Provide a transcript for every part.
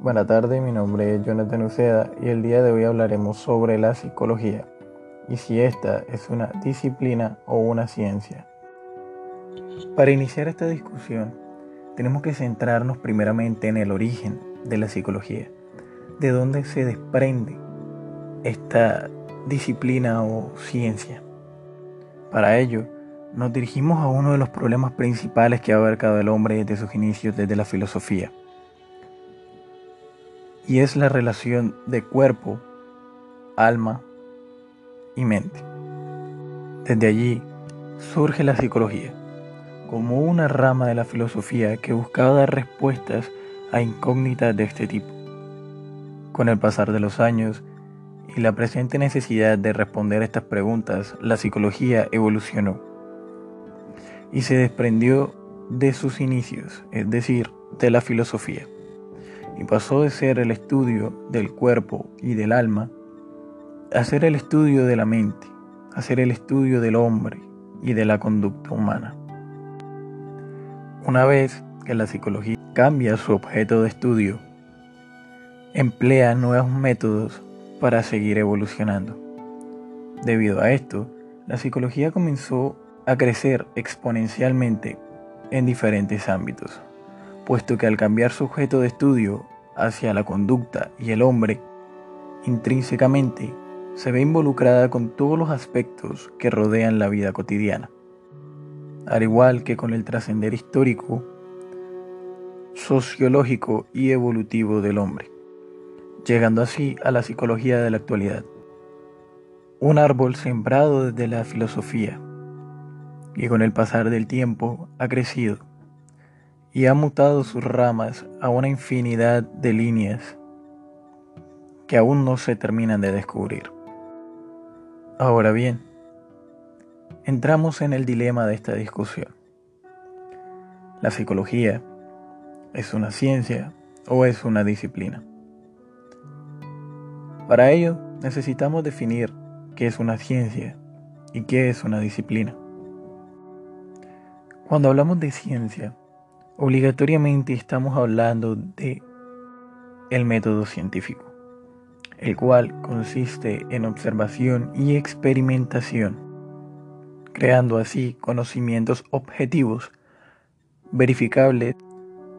Buenas tardes, mi nombre es Jonathan Uceda y el día de hoy hablaremos sobre la psicología y si esta es una disciplina o una ciencia. Para iniciar esta discusión, tenemos que centrarnos primeramente en el origen de la psicología, de dónde se desprende esta disciplina o ciencia. Para ello, nos dirigimos a uno de los problemas principales que ha abarcado el hombre desde sus inicios desde la filosofía, y es la relación de cuerpo, alma y mente. Desde allí surge la psicología, como una rama de la filosofía que buscaba dar respuestas a incógnitas de este tipo. Con el pasar de los años y la presente necesidad de responder estas preguntas, la psicología evolucionó y se desprendió de sus inicios, es decir, de la filosofía, y pasó de ser el estudio del cuerpo y del alma a ser el estudio de la mente, a ser el estudio del hombre y de la conducta humana. Una vez que la psicología cambia su objeto de estudio, emplea nuevos métodos para seguir evolucionando. Debido a esto, la psicología comenzó a crecer exponencialmente en diferentes ámbitos, puesto que al cambiar su objeto de estudio hacia la conducta y el hombre, intrínsecamente se ve involucrada con todos los aspectos que rodean la vida cotidiana, al igual que con el trascender histórico, sociológico y evolutivo del hombre, llegando así a la psicología de la actualidad. Un árbol sembrado desde la filosofía, y con el pasar del tiempo ha crecido y ha mutado sus ramas a una infinidad de líneas que aún no se terminan de descubrir. Ahora bien, entramos en el dilema de esta discusión. ¿La psicología es una ciencia o es una disciplina? Para ello necesitamos definir qué es una ciencia y qué es una disciplina. Cuando hablamos de ciencia, obligatoriamente estamos hablando de el método científico, el cual consiste en observación y experimentación, creando así conocimientos objetivos, verificables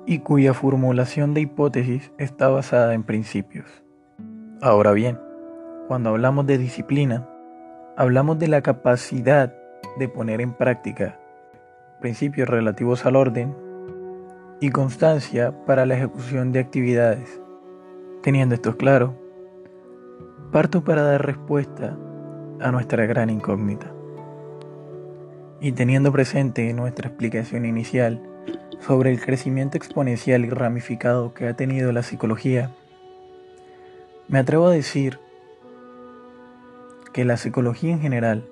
y cuya formulación de hipótesis está basada en principios. Ahora bien, cuando hablamos de disciplina, hablamos de la capacidad de poner en práctica principios relativos al orden y constancia para la ejecución de actividades. Teniendo esto claro, parto para dar respuesta a nuestra gran incógnita. Y teniendo presente nuestra explicación inicial sobre el crecimiento exponencial y ramificado que ha tenido la psicología, me atrevo a decir que la psicología en general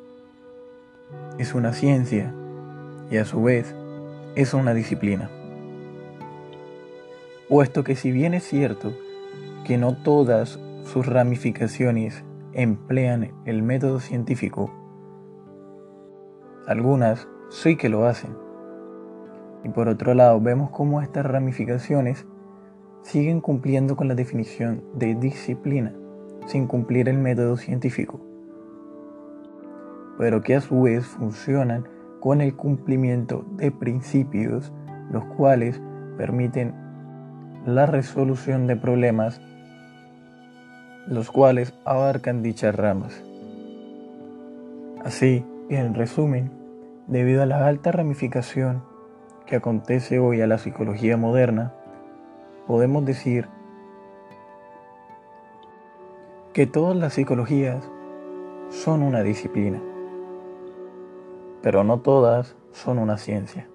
es una ciencia y a su vez es una disciplina. Puesto que si bien es cierto que no todas sus ramificaciones emplean el método científico, algunas sí que lo hacen. Y por otro lado, vemos cómo estas ramificaciones siguen cumpliendo con la definición de disciplina, sin cumplir el método científico, pero que a su vez funcionan con el cumplimiento de principios los cuales permiten la resolución de problemas los cuales abarcan dichas ramas. Así, en resumen, debido a la alta ramificación que acontece hoy a la psicología moderna, podemos decir que todas las psicologías son una disciplina pero no todas son una ciencia.